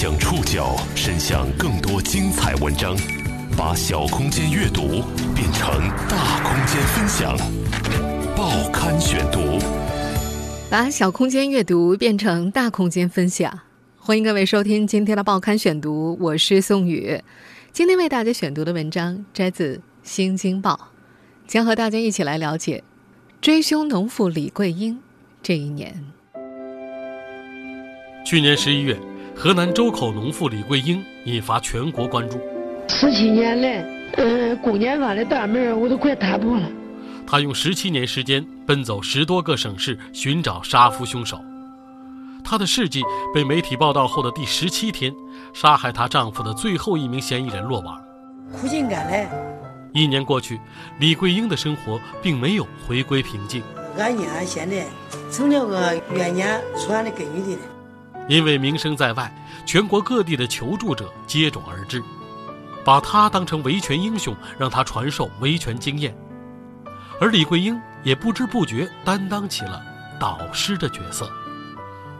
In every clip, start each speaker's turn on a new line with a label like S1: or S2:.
S1: 将触角伸向更多精彩文章，把小空间阅读变成大空间分享。报刊选读，
S2: 把小空间阅读变成大空间分享。欢迎各位收听今天的报刊选读，我是宋宇。今天为大家选读的文章摘自《新京报》，将和大家一起来了解追凶农妇李桂英这一年。
S3: 去年十一月。河南周口农妇李桂英引发全国关注。
S4: 十七年来，嗯，公检法的大门我都快踏破了。
S3: 她用十七年时间奔走十多个省市寻找杀夫凶手。她的事迹被媒体报道后的第十七天，杀害她丈夫的最后一名嫌疑人落网。
S4: 苦尽甘来。
S3: 一年过去，李桂英的生活并没有回归平静。
S4: 俺家现在成了个冤家传的根据地了。
S3: 因为名声在外，全国各地的求助者接踵而至，把他当成维权英雄，让他传授维权经验。而李桂英也不知不觉担当起了导师的角色。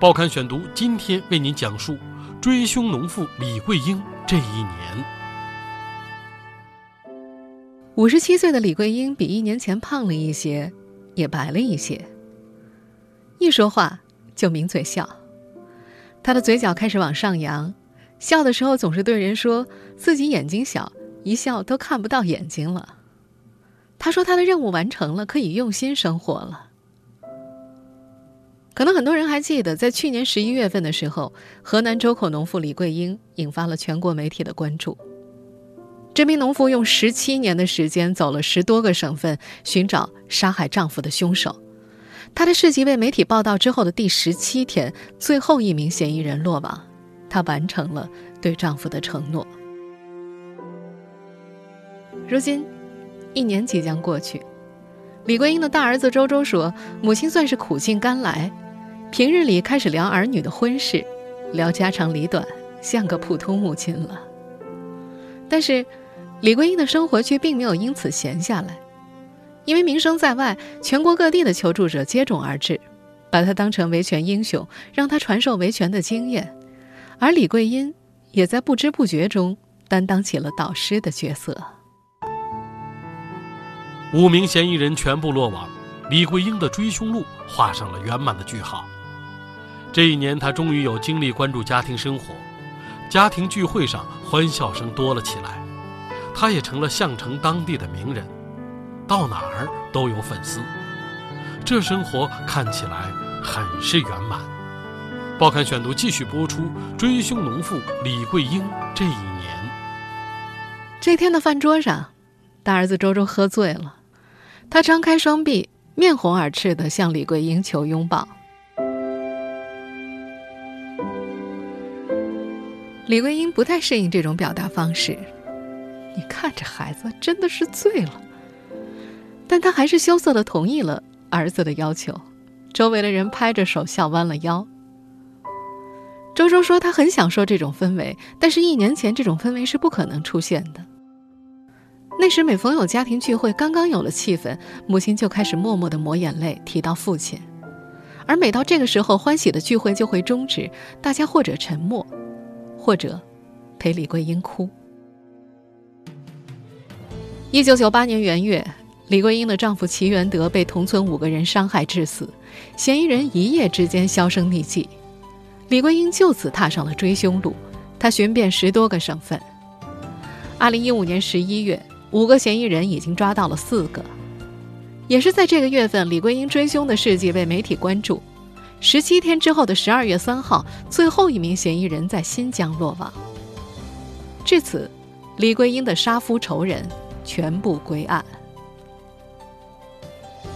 S3: 报刊选读今天为您讲述追凶农妇李桂英这一年。
S2: 五十七岁的李桂英比一年前胖了一些，也白了一些。一说话就抿嘴笑。他的嘴角开始往上扬，笑的时候总是对人说自己眼睛小，一笑都看不到眼睛了。他说他的任务完成了，可以用心生活了。可能很多人还记得，在去年十一月份的时候，河南周口农妇李桂英引发了全国媒体的关注。这名农妇用十七年的时间走了十多个省份，寻找杀害丈夫的凶手。她的事迹被媒体报道之后的第十七天，最后一名嫌疑人落网，她完成了对丈夫的承诺。如今，一年即将过去，李桂英的大儿子周周说：“母亲算是苦尽甘来，平日里开始聊儿女的婚事，聊家长里短，像个普通母亲了。”但是，李桂英的生活却并没有因此闲下来。因为名声在外，全国各地的求助者接踵而至，把他当成维权英雄，让他传授维权的经验。而李桂英也在不知不觉中担当起了导师的角色。
S3: 五名嫌疑人全部落网，李桂英的追凶路画上了圆满的句号。这一年，他终于有精力关注家庭生活，家庭聚会上欢笑声多了起来，他也成了项城当地的名人。到哪儿都有粉丝，这生活看起来很是圆满。报刊选读继续播出：追凶农妇李桂英这一年。
S2: 这天的饭桌上，大儿子周周喝醉了，他张开双臂，面红耳赤的向李桂英求拥抱。李桂英不太适应这种表达方式，你看这孩子真的是醉了。但他还是羞涩的同意了儿子的要求，周围的人拍着手笑，弯了腰。周周说他很享受这种氛围，但是一年前这种氛围是不可能出现的。那时每逢有家庭聚会，刚刚有了气氛，母亲就开始默默的抹眼泪，提到父亲，而每到这个时候，欢喜的聚会就会终止，大家或者沉默，或者陪李桂英哭。一九九八年元月。李桂英的丈夫齐元德被同村五个人伤害致死，嫌疑人一夜之间销声匿迹，李桂英就此踏上了追凶路。她寻遍十多个省份。二零一五年十一月，五个嫌疑人已经抓到了四个。也是在这个月份，李桂英追凶的事迹被媒体关注。十七天之后的十二月三号，最后一名嫌疑人在新疆落网。至此，李桂英的杀夫仇人全部归案。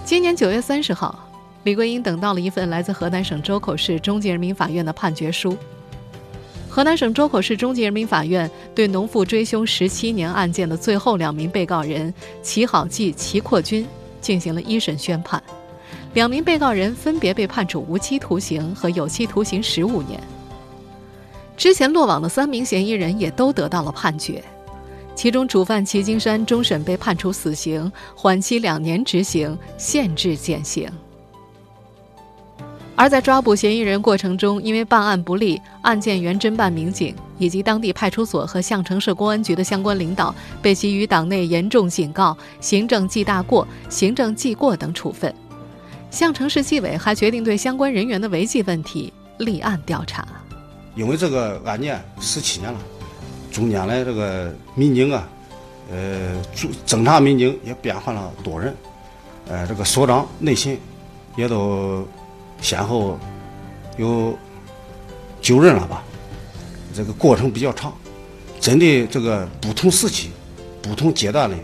S2: 今年九月三十号，李桂英等到了一份来自河南省周口市中级人民法院的判决书。河南省周口市中级人民法院对农妇追凶十七年案件的最后两名被告人齐好记、齐扩军进行了一审宣判，两名被告人分别被判处无期徒刑和有期徒刑十五年。之前落网的三名嫌疑人也都得到了判决。其中，主犯齐金山终审被判处死刑，缓期两年执行，限制减刑。而在抓捕嫌疑人过程中，因为办案不力，案件原侦办民警以及当地派出所和项城市公安局的相关领导被给予党内严重警告、行政记大过、行政记过等处分。项城市纪委还决定对相关人员的违纪问题立案调查。
S5: 因为这个案件十七年了，中间的这个民警啊，呃，侦查民警也变换了多人，呃，这个所长内勤也都。先后有九人了吧？这个过程比较长，针对这个不同时期、不同阶段的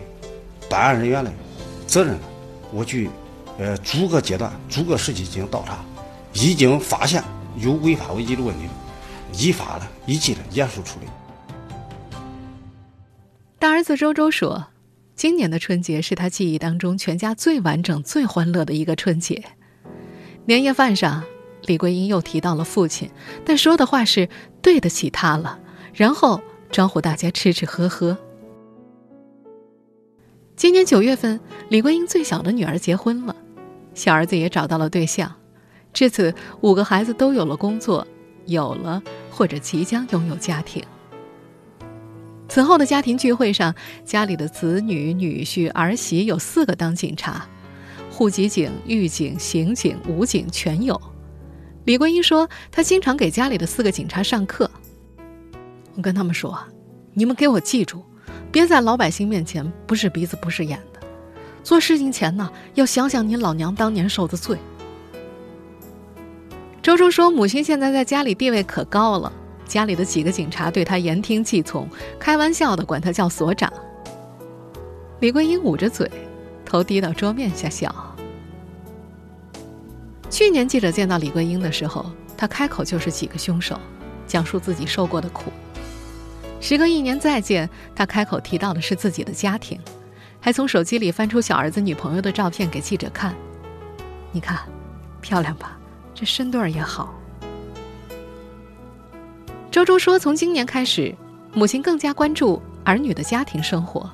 S5: 办案人员的责任，我去呃逐个阶段、逐个时期进行倒查，已经发现有违法违纪的问题，依法的、依纪的严肃处理。
S2: 大儿子周周说：“今年的春节是他记忆当中全家最完整、最欢乐的一个春节。”年夜饭上，李桂英又提到了父亲，但说的话是对得起他了，然后招呼大家吃吃喝喝。今年九月份，李桂英最小的女儿结婚了，小儿子也找到了对象，至此五个孩子都有了工作，有了或者即将拥有家庭。此后的家庭聚会上，家里的子女、女婿、儿媳有四个当警察。户籍警、狱警、刑警、武警全有。李桂英说，她经常给家里的四个警察上课。我跟他们说：“你们给我记住，别在老百姓面前不是鼻子不是眼的。做事情前呢，要想想你老娘当年受的罪。”周周说，母亲现在在家里地位可高了，家里的几个警察对他言听计从，开玩笑的管他叫所长。李桂英捂着嘴。头低到桌面下笑。去年记者见到李桂英的时候，她开口就是几个凶手，讲述自己受过的苦。时隔一年再见，她开口提到的是自己的家庭，还从手机里翻出小儿子女朋友的照片给记者看。你看，漂亮吧？这身段也好。周周说，从今年开始，母亲更加关注儿女的家庭生活。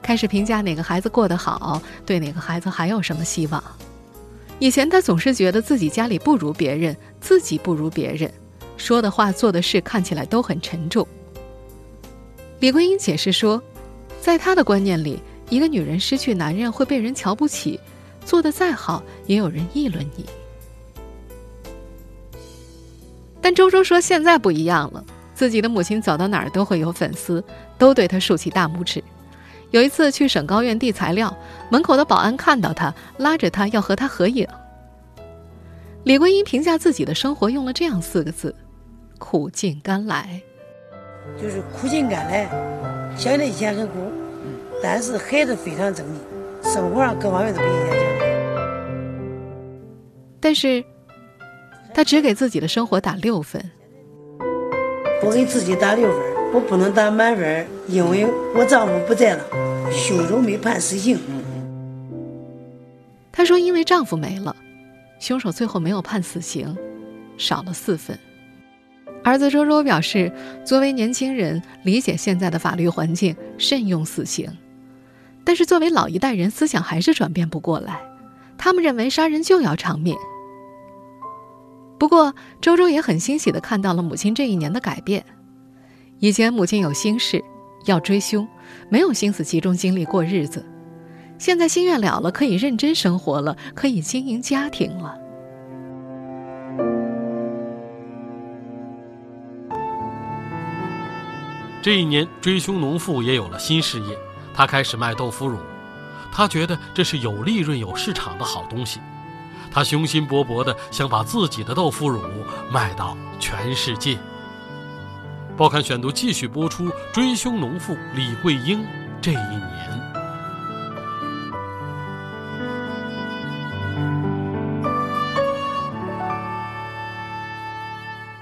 S2: 开始评价哪个孩子过得好，对哪个孩子还有什么希望。以前他总是觉得自己家里不如别人，自己不如别人，说的话、做的事看起来都很沉重。李桂英解释说，在他的观念里，一个女人失去男人会被人瞧不起，做的再好也有人议论你。但周周说现在不一样了，自己的母亲走到哪儿都会有粉丝，都对她竖起大拇指。有一次去省高院递材料，门口的保安看到她，拉着他要和他合影。李桂英评价自己的生活用了这样四个字：苦尽甘来。
S6: 就是苦尽甘来，相对以前很苦，但是孩子非常争气，生活上各方面都比以前强。
S2: 但是，他只给自己的生活打六分。
S6: 我给自己打六分。我不能打满分，因为我丈夫不在了，凶手没判死刑。
S2: 她说：“因为丈夫没了，凶手最后没有判死刑，少了四分。”儿子周周表示：“作为年轻人，理解现在的法律环境，慎用死刑。但是作为老一代人，思想还是转变不过来。他们认为杀人就要偿命。不过，周周也很欣喜地看到了母亲这一年的改变。”以前母亲有心事要追凶，没有心思集中精力过日子。现在心愿了了，可以认真生活了，可以经营家庭了。
S3: 这一年，追凶农妇也有了新事业，她开始卖豆腐乳。她觉得这是有利润、有市场的好东西。他雄心勃勃地想把自己的豆腐乳卖到全世界。报刊选读继续播出《追凶农妇李桂英》这一年。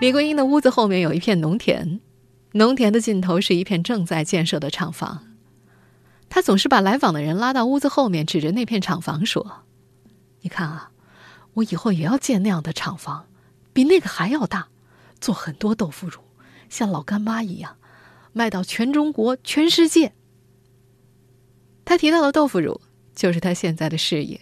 S2: 李桂英的屋子后面有一片农田，农田的尽头是一片正在建设的厂房。他总是把来访的人拉到屋子后面，指着那片厂房说：“你看啊，我以后也要建那样的厂房，比那个还要大，做很多豆腐乳。”像老干妈一样，卖到全中国、全世界。他提到的豆腐乳，就是他现在的事业。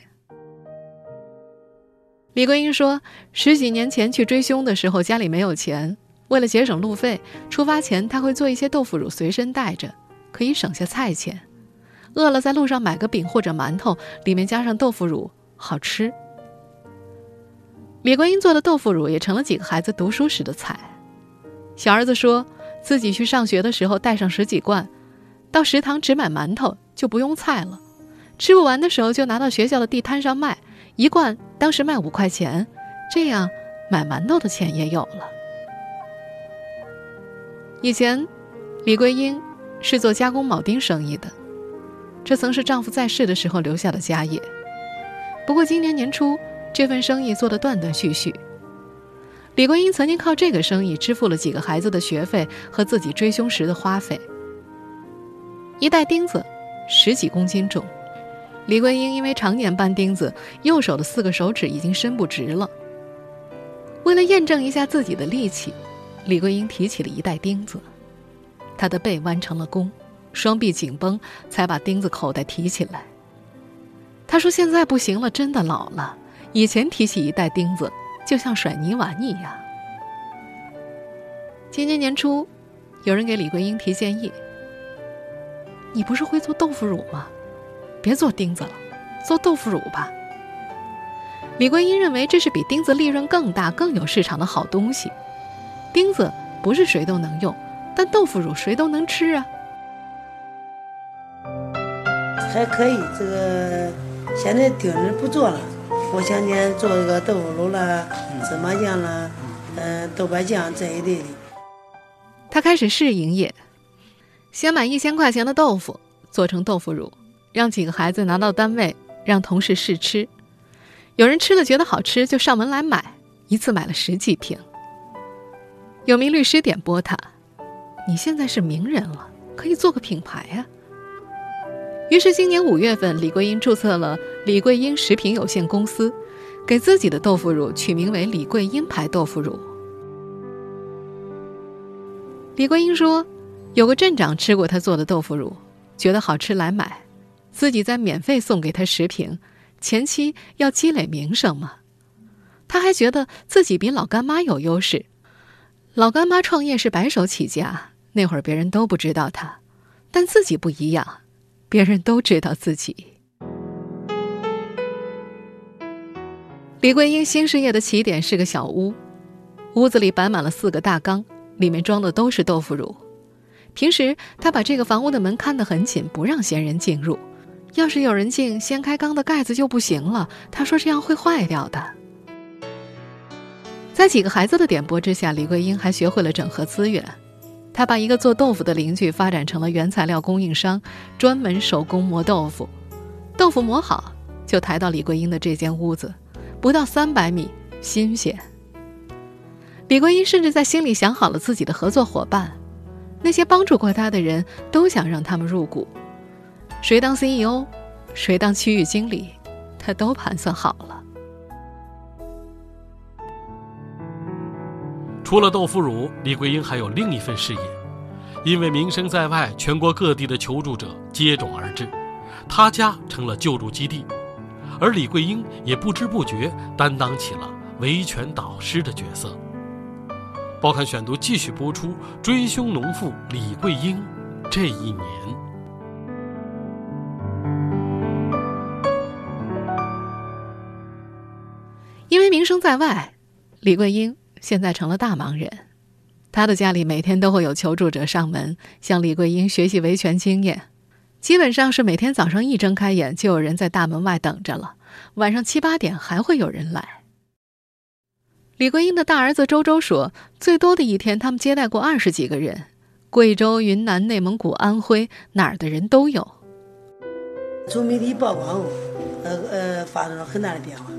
S2: 李桂英说，十几年前去追凶的时候，家里没有钱，为了节省路费，出发前他会做一些豆腐乳随身带着，可以省下菜钱。饿了在路上买个饼或者馒头，里面加上豆腐乳，好吃。李桂英做的豆腐乳也成了几个孩子读书时的菜。小儿子说自己去上学的时候带上十几罐，到食堂只买馒头就不用菜了，吃不完的时候就拿到学校的地摊上卖。一罐当时卖五块钱，这样买馒头的钱也有了。以前，李桂英是做加工铆钉生意的，这曾是丈夫在世的时候留下的家业。不过今年年初，这份生意做得断断续续。李桂英曾经靠这个生意支付了几个孩子的学费和自己追凶时的花费。一袋钉子，十几公斤重。李桂英因为常年搬钉子，右手的四个手指已经伸不直了。为了验证一下自己的力气，李桂英提起了一袋钉子，她的背弯成了弓，双臂紧绷，才把钉子口袋提起来。她说：“现在不行了，真的老了。以前提起一袋钉子，就像甩泥丸一样。”今年年初，有人给李桂英提建议：“你不是会做豆腐乳吗？”别做钉子了，做豆腐乳吧。李桂英认为这是比钉子利润更大、更有市场的好东西。钉子不是谁都能用，但豆腐乳谁都能吃啊。
S6: 还可以，这个现在钉子不做了，我想念做一个豆腐乳啦、芝麻酱啦、嗯豆瓣酱这一类的。
S2: 他开始试营业，先买一千块钱的豆腐，做成豆腐乳。让几个孩子拿到单位，让同事试吃。有人吃了觉得好吃，就上门来买，一次买了十几瓶。有名律师点拨他：“你现在是名人了，可以做个品牌呀。”于是今年五月份，李桂英注册了李桂英食品有限公司，给自己的豆腐乳取名为“李桂英牌豆腐乳”。李桂英说：“有个镇长吃过她做的豆腐乳，觉得好吃来买。”自己再免费送给他十瓶，前期要积累名声嘛。他还觉得自己比老干妈有优势。老干妈创业是白手起家，那会儿别人都不知道他，但自己不一样，别人都知道自己。李桂英新事业的起点是个小屋，屋子里摆满了四个大缸，里面装的都是豆腐乳。平时他把这个房屋的门看得很紧，不让闲人进入。要是有人进，掀开缸的盖子就不行了。他说这样会坏掉的。在几个孩子的点拨之下，李桂英还学会了整合资源。他把一个做豆腐的邻居发展成了原材料供应商，专门手工磨豆腐。豆腐磨好就抬到李桂英的这间屋子，不到三百米，新鲜。李桂英甚至在心里想好了自己的合作伙伴，那些帮助过他的人都想让他们入股。谁当 CEO，谁当区域经理，他都盘算好了。
S3: 除了豆腐乳，李桂英还有另一份事业。因为名声在外，全国各地的求助者接踵而至，她家成了救助基地，而李桂英也不知不觉担当起了维权导师的角色。报刊选读继续播出：追凶农妇李桂英这一年。
S2: 因为名声在外，李桂英现在成了大忙人。他的家里每天都会有求助者上门向李桂英学习维权经验，基本上是每天早上一睁开眼就有人在大门外等着了，晚上七八点还会有人来。李桂英的大儿子周周说，最多的一天他们接待过二十几个人，贵州、云南、内蒙古、安徽哪儿的人都有。
S6: 从媒体曝光，呃呃，发生了很大的变化。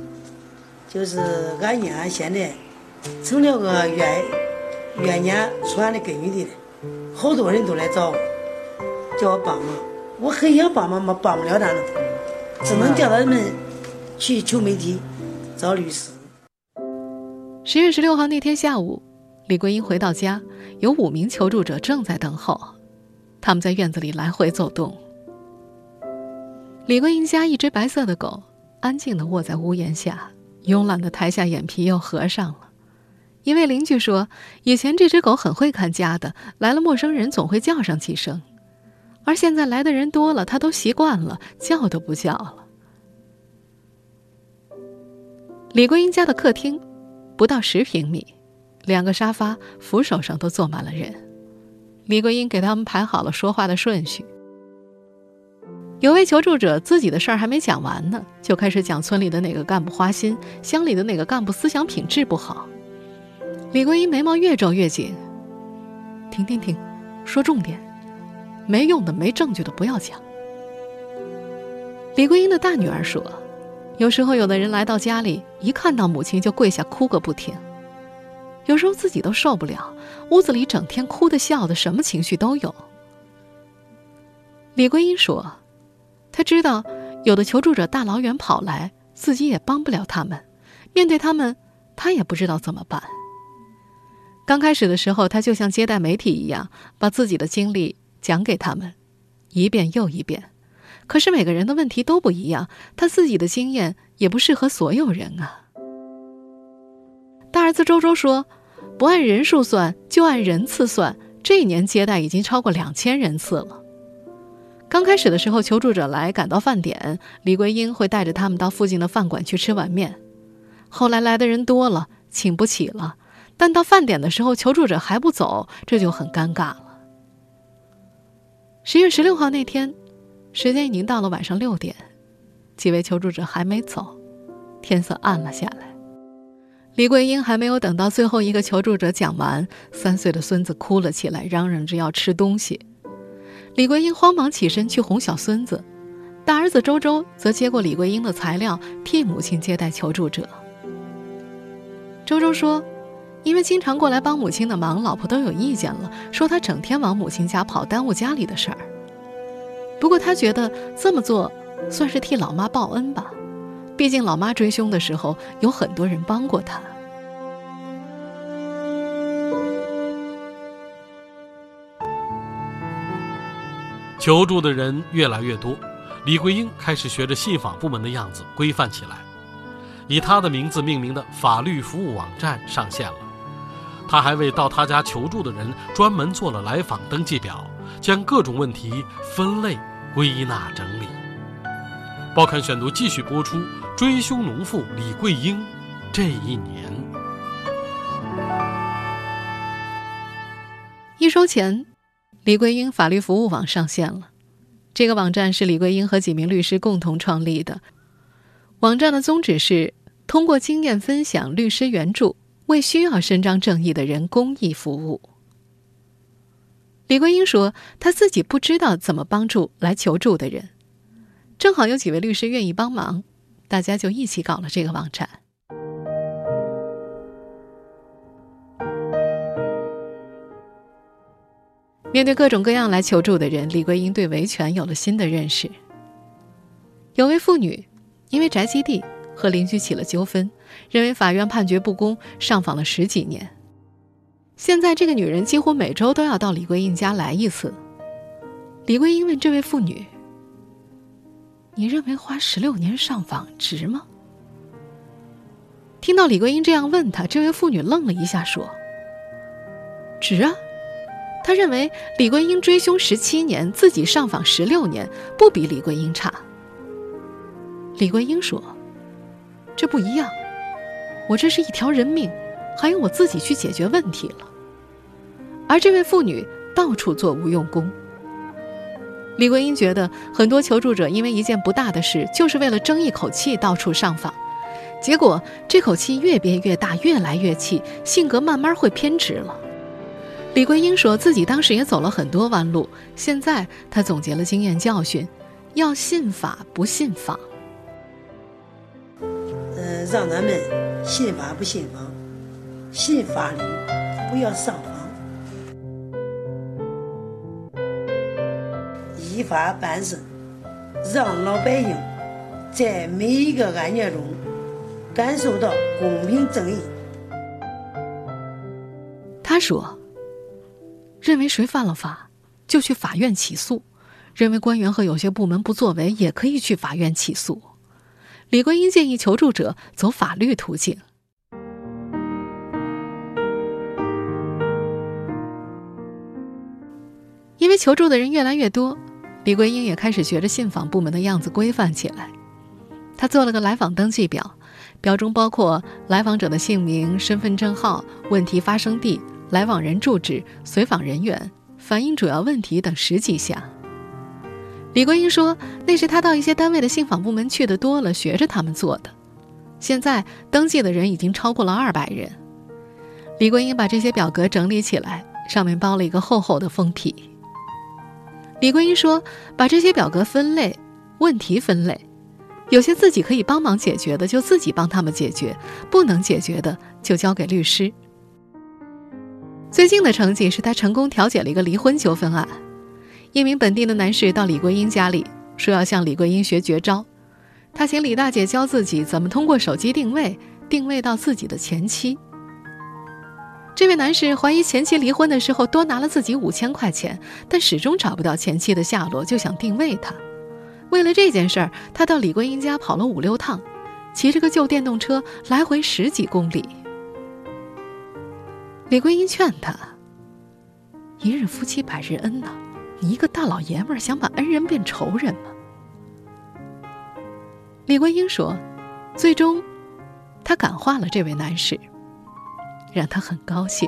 S6: 就是俺家现在成了个冤冤家传的根据地了，好多人都来找我，叫我帮忙。我很想帮忙嘛，帮不了他们？只能叫他们去求媒体，找律师。
S2: 十月十六号那天下午，李桂英回到家，有五名求助者正在等候，他们在院子里来回走动。李桂英家一只白色的狗安静地卧在屋檐下。慵懒的抬下眼皮又合上了。一位邻居说：“以前这只狗很会看家的，来了陌生人总会叫上几声，而现在来的人多了，它都习惯了，叫都不叫了。”李桂英家的客厅不到十平米，两个沙发扶手上都坐满了人。李桂英给他们排好了说话的顺序。有位求助者自己的事儿还没讲完呢，就开始讲村里的哪个干部花心，乡里的哪个干部思想品质不好。李桂英眉毛越皱越紧。停停停，说重点，没用的、没证据的不要讲。李桂英的大女儿说：“有时候有的人来到家里，一看到母亲就跪下哭个不停。有时候自己都受不了，屋子里整天哭的、笑的，什么情绪都有。”李桂英说：“她知道，有的求助者大老远跑来，自己也帮不了他们，面对他们，她也不知道怎么办。”刚开始的时候，他就像接待媒体一样，把自己的经历讲给他们，一遍又一遍。可是每个人的问题都不一样，他自己的经验也不适合所有人啊。大儿子周周说：“不按人数算，就按人次算，这一年接待已经超过两千人次了。”刚开始的时候，求助者来赶到饭点，李桂英会带着他们到附近的饭馆去吃碗面。后来来的人多了，请不起了。但到饭点的时候，求助者还不走，这就很尴尬了。十月十六号那天，时间已经到了晚上六点，几位求助者还没走，天色暗了下来。李桂英还没有等到最后一个求助者讲完，三岁的孙子哭了起来，嚷嚷着要吃东西。李桂英慌忙起身去哄小孙子，大儿子周周则接过李桂英的材料，替母亲接待求助者。周周说。因为经常过来帮母亲的忙，老婆都有意见了，说他整天往母亲家跑，耽误家里的事儿。不过他觉得这么做算是替老妈报恩吧，毕竟老妈追凶的时候有很多人帮过他。
S3: 求助的人越来越多，李桂英开始学着信访部门的样子规范起来，以她的名字命名的法律服务网站上线了。他还为到他家求助的人专门做了来访登记表，将各种问题分类归纳整理。报刊选读继续播出：追凶农妇李桂英这一年。
S2: 一周前，李桂英法律服务网上线了。这个网站是李桂英和几名律师共同创立的。网站的宗旨是通过经验分享、律师援助。为需要伸张正义的人公益服务。李桂英说：“她自己不知道怎么帮助来求助的人，正好有几位律师愿意帮忙，大家就一起搞了这个网站。”面对各种各样来求助的人，李桂英对维权有了新的认识。有位妇女因为宅基地和邻居起了纠纷。认为法院判决不公，上访了十几年。现在这个女人几乎每周都要到李桂英家来一次。李桂英问这位妇女：“你认为花十六年上访值吗？”听到李桂英这样问她，这位妇女愣了一下，说：“值啊！她认为李桂英追凶十七年，自己上访十六年，不比李桂英差。”李桂英说：“这不一样。”我这是一条人命，还用我自己去解决问题了。而这位妇女到处做无用功。李桂英觉得，很多求助者因为一件不大的事，就是为了争一口气到处上访，结果这口气越憋越大，越来越气，性格慢慢会偏执了。李桂英说自己当时也走了很多弯路，现在她总结了经验教训，要信法不信访。
S6: 让咱们。信法不信访，信法律不要上访，依法办事，让老百姓在每一个案件中感受到公平正义。
S2: 他说：“认为谁犯了法，就去法院起诉；认为官员和有些部门不作为，也可以去法院起诉。”李桂英建议求助者走法律途径。因为求助的人越来越多，李桂英也开始学着信访部门的样子规范起来。她做了个来访登记表，表中包括来访者的姓名、身份证号、问题发生地、来往人住址、随访人员、反映主要问题等十几项。李桂英说：“那是她到一些单位的信访部门去的多了，学着他们做的。现在登记的人已经超过了二百人。”李桂英把这些表格整理起来，上面包了一个厚厚的封皮。李桂英说：“把这些表格分类，问题分类，有些自己可以帮忙解决的，就自己帮他们解决；不能解决的，就交给律师。”最近的成绩是他成功调解了一个离婚纠纷案。一名本地的男士到李桂英家里，说要向李桂英学绝招。他请李大姐教自己怎么通过手机定位定位到自己的前妻。这位男士怀疑前妻离婚的时候多拿了自己五千块钱，但始终找不到前妻的下落，就想定位她。为了这件事儿，他到李桂英家跑了五六趟，骑着个旧电动车来回十几公里。李桂英劝他：“一日夫妻百日恩呐，你一个大老爷们儿想把恩人变仇人吗？”李桂英说：“最终，他感化了这位男士。”让他很高兴。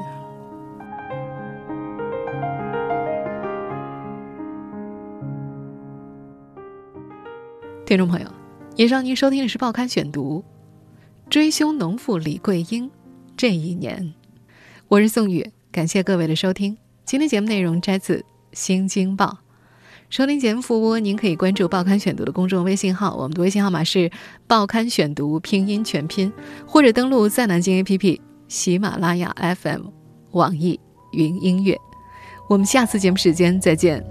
S2: 听众朋友，以上您收听的是《报刊选读》，追凶农妇李桂英这一年，我是宋宇，感谢各位的收听。今天节目内容摘自《新京报》，收听节目复播，您可以关注《报刊选读》的公众微信号，我们的微信号码是《报刊选读》拼音全拼，或者登录在南京 APP。喜马拉雅 FM，网易云音乐，我们下次节目时间再见。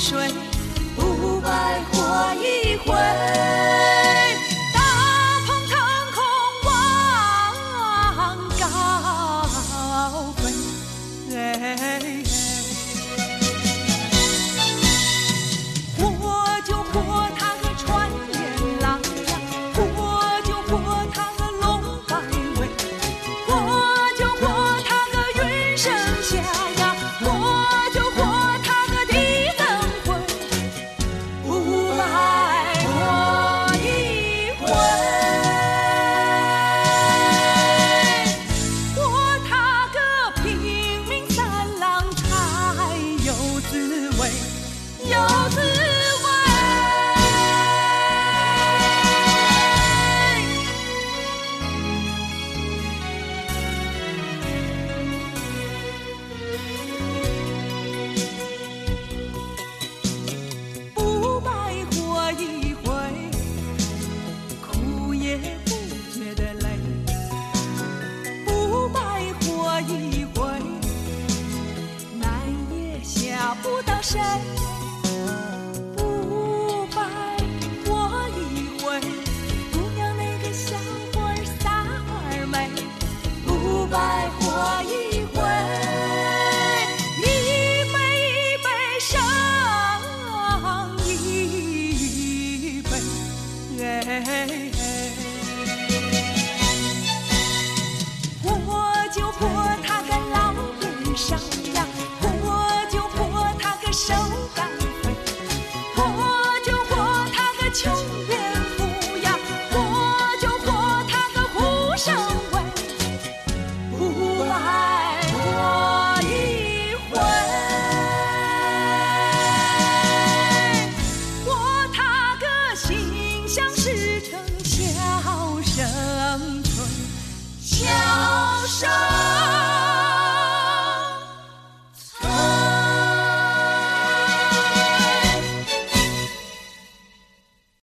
S7: 水不白活一回。有，声。